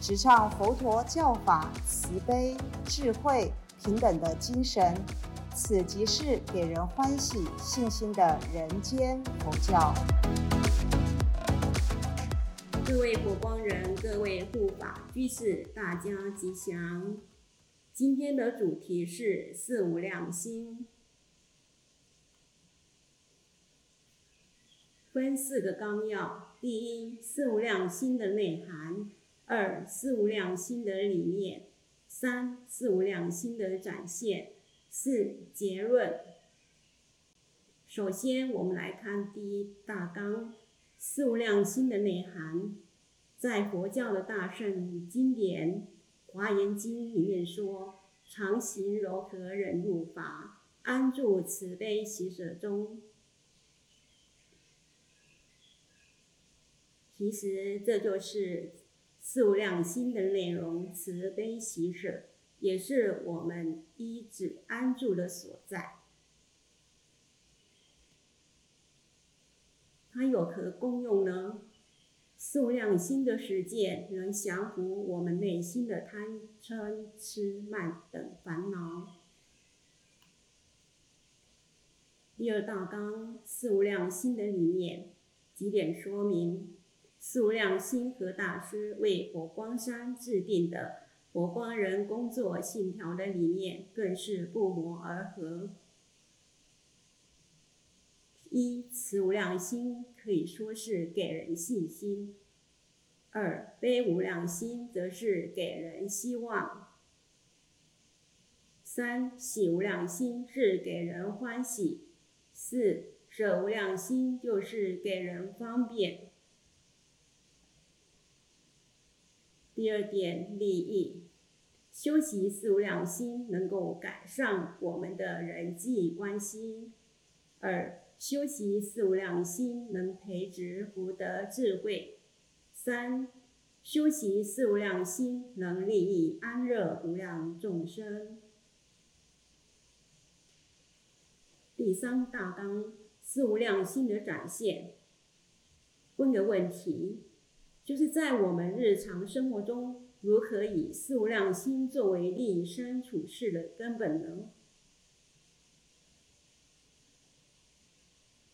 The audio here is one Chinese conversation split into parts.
直唱佛陀教法慈悲、智慧、平等的精神，此即是给人欢喜、信心的人间佛教。各位佛光人，各位护法居士，大家吉祥。今天的主题是四无量心，分四个纲要。第一，四无量心的内涵。二四无量心的理念，三四无量心的展现，四结论。首先，我们来看第一大纲：四无量心的内涵。在佛教的大圣经典《华严经》里面说：“常行柔和忍辱法，安住慈悲喜舍中。”其实这就是。四无量心的内容，慈悲喜舍，也是我们一止安住的所在。它有何功用呢？四无量心的实践，能降服我们内心的贪嗔痴慢等烦恼。第二大纲，四无量心的理念，几点说明。四无量心和大师为佛光山制定的佛光人工作信条的理念，更是不谋而合。一慈无量心可以说是给人信心；二悲无量心则是给人希望；三喜无量心是给人欢喜；四舍无量心就是给人方便。第二点利益，修习四无量心能够改善我们的人际关系；二，修习四无量心能培植福德智慧；三，修习四无量心能利益安乐无量众生。第三大纲，四无量心的展现。问个问题。就是在我们日常生活中，如何以四无量心作为立身处世的根本呢？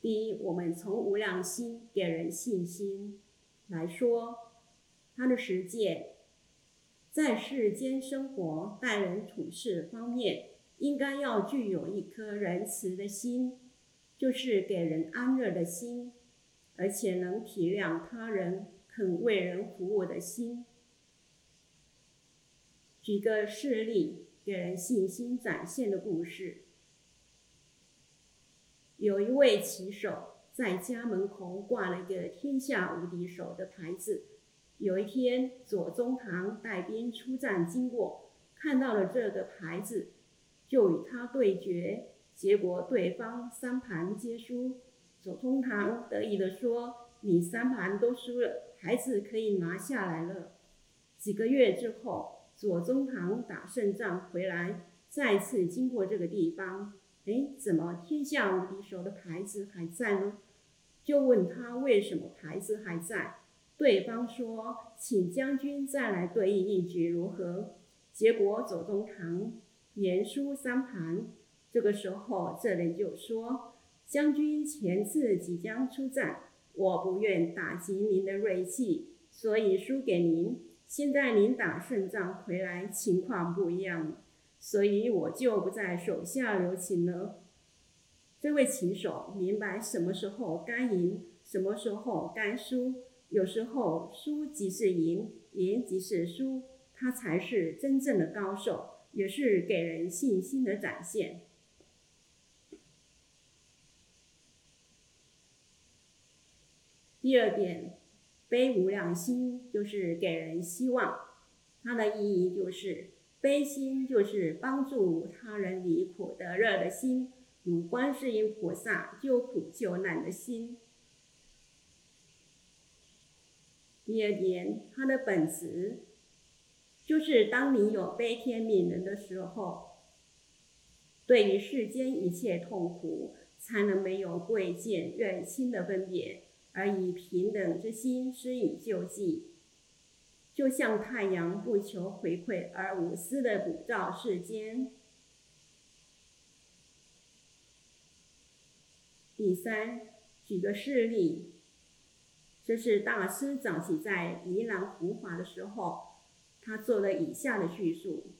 第一，我们从无量心给人信心来说，他的实践在世间生活、待人处事方面，应该要具有一颗仁慈的心，就是给人安乐的心，而且能体谅他人。很为人服务的心。举个事例，给人信心展现的故事。有一位骑手在家门口挂了一个“天下无敌手”的牌子。有一天，左宗棠带兵出战经过，看到了这个牌子，就与他对决，结果对方三盘皆输。左宗棠得意地说。你三盘都输了，孩子可以拿下来了。几个月之后，左宗棠打胜仗回来，再次经过这个地方，哎，怎么天下无敌手的牌子还在呢？就问他为什么牌子还在，对方说，请将军再来对应一局如何？结果左宗棠连输三盘。这个时候，这人就说，将军前次即将出战。我不愿打击您的锐气，所以输给您。现在您打胜仗回来，情况不一样了，所以我就不在手下留情了。这位棋手明白什么时候该赢，什么时候该输。有时候输即是赢，赢即是输，他才是真正的高手，也是给人信心的展现。第二点，悲无量心就是给人希望。它的意义就是悲心，就是帮助他人离苦得乐的心，如观世音菩萨救苦救难的心。第二点，它的本质就是当你有悲天悯人的时候，对于世间一切痛苦，才能没有贵贱远亲的分别，而以平等之心施以救济。就像太阳不求回馈而无私的普照世间。第三，举个事例。这是大师早期在宜兰弘法的时候，他做了以下的叙述：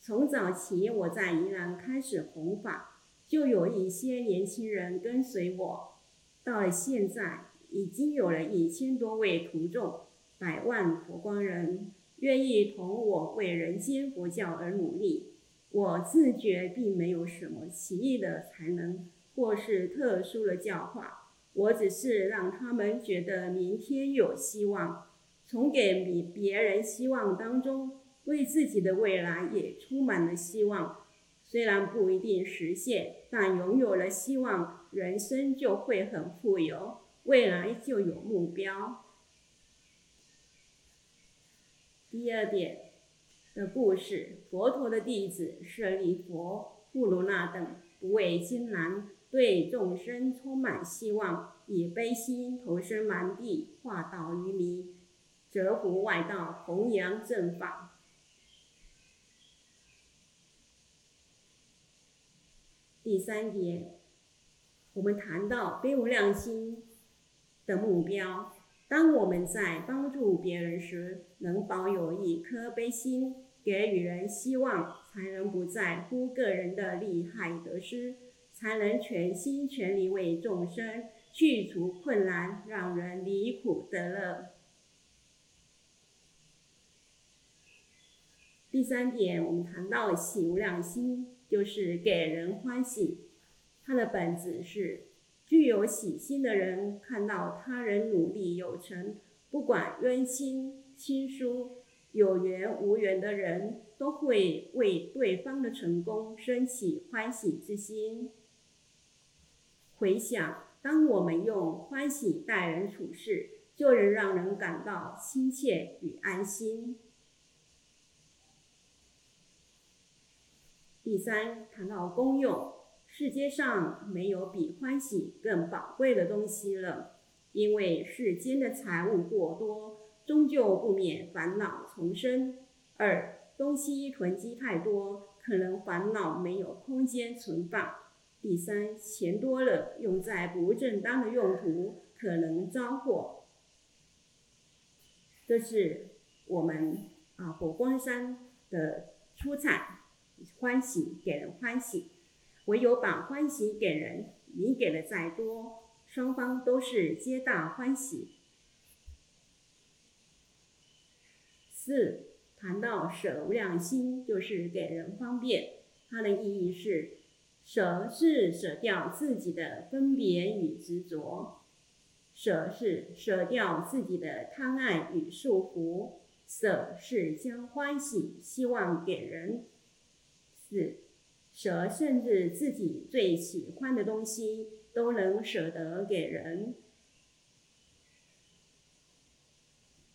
从早期我在宜兰开始弘法，就有一些年轻人跟随我；到了现在，已经有了一千多位徒众，百万佛光人愿意同我为人间佛教而努力。我自觉并没有什么奇异的才能，或是特殊的教化。我只是让他们觉得明天有希望，从给别别人希望当中，为自己的未来也充满了希望。虽然不一定实现，但拥有了希望，人生就会很富有，未来就有目标。第二点的故事，佛陀的弟子舍利佛、富卢那等，不畏艰难。对众生充满希望，以悲心投身蛮地，化导于迷，折服外道，弘扬正法。第三点，我们谈到悲无量心的目标。当我们在帮助别人时，能保有一颗悲心，给予人希望，才能不在乎个人的利害得失。才能全心全力为众生去除困难，让人离苦得乐。第三点，我们谈到喜无量心，就是给人欢喜。它的本质是，具有喜心的人看到他人努力有成，不管冤亲亲疏、有缘无缘的人，都会为对方的成功升起欢喜之心。回想，当我们用欢喜待人处事，就能让人感到亲切与安心。第三，谈到功用，世界上没有比欢喜更宝贵的东西了，因为世间的财物过多，终究不免烦恼丛生；二，东西囤积太多，可能烦恼没有空间存放。第三，钱多了用在不正当的用途，可能招祸。这是我们啊火光山的出彩，欢喜给人欢喜，唯有把欢喜给人，你给的再多，双方都是皆大欢喜。四，谈到舍无量心，就是给人方便，它的意义是。舍是舍掉自己的分别与执着，舍是舍掉自己的贪爱与束缚，舍是将欢喜希望给人。四，舍甚至自己最喜欢的东西都能舍得给人。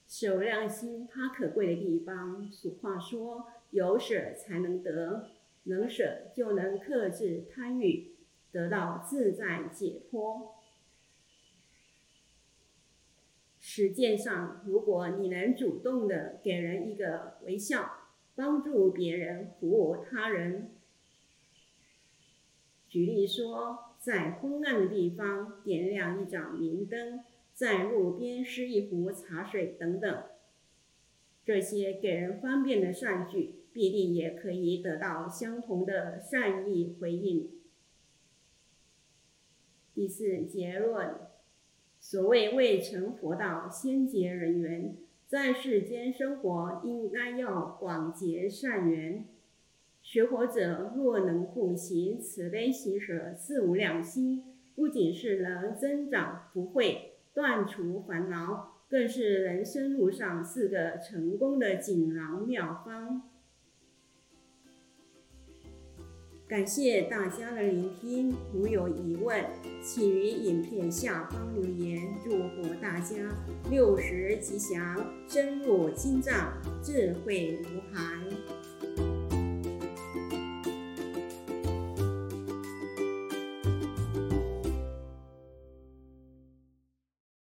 舍量心，它可贵的地方，俗话说，有舍才能得。能舍就能克制贪欲，得到自在解脱。实践上，如果你能主动的给人一个微笑，帮助别人，服务他人。举例说，在昏暗的地方点亮一盏明灯，在路边施一壶茶水等等，这些给人方便的善举。必定也可以得到相同的善意回应。第四结论：所谓未成佛道先结人缘，在世间生活应该要广结善缘。学佛者若能奉行慈悲喜舍四无量心，不仅是能增长福慧、断除烦恼，更是人生路上四个成功的锦囊妙方。感谢大家的聆听，如有疑问，请于影片下方留言。祝福大家六十吉祥，深入经藏，智慧如海。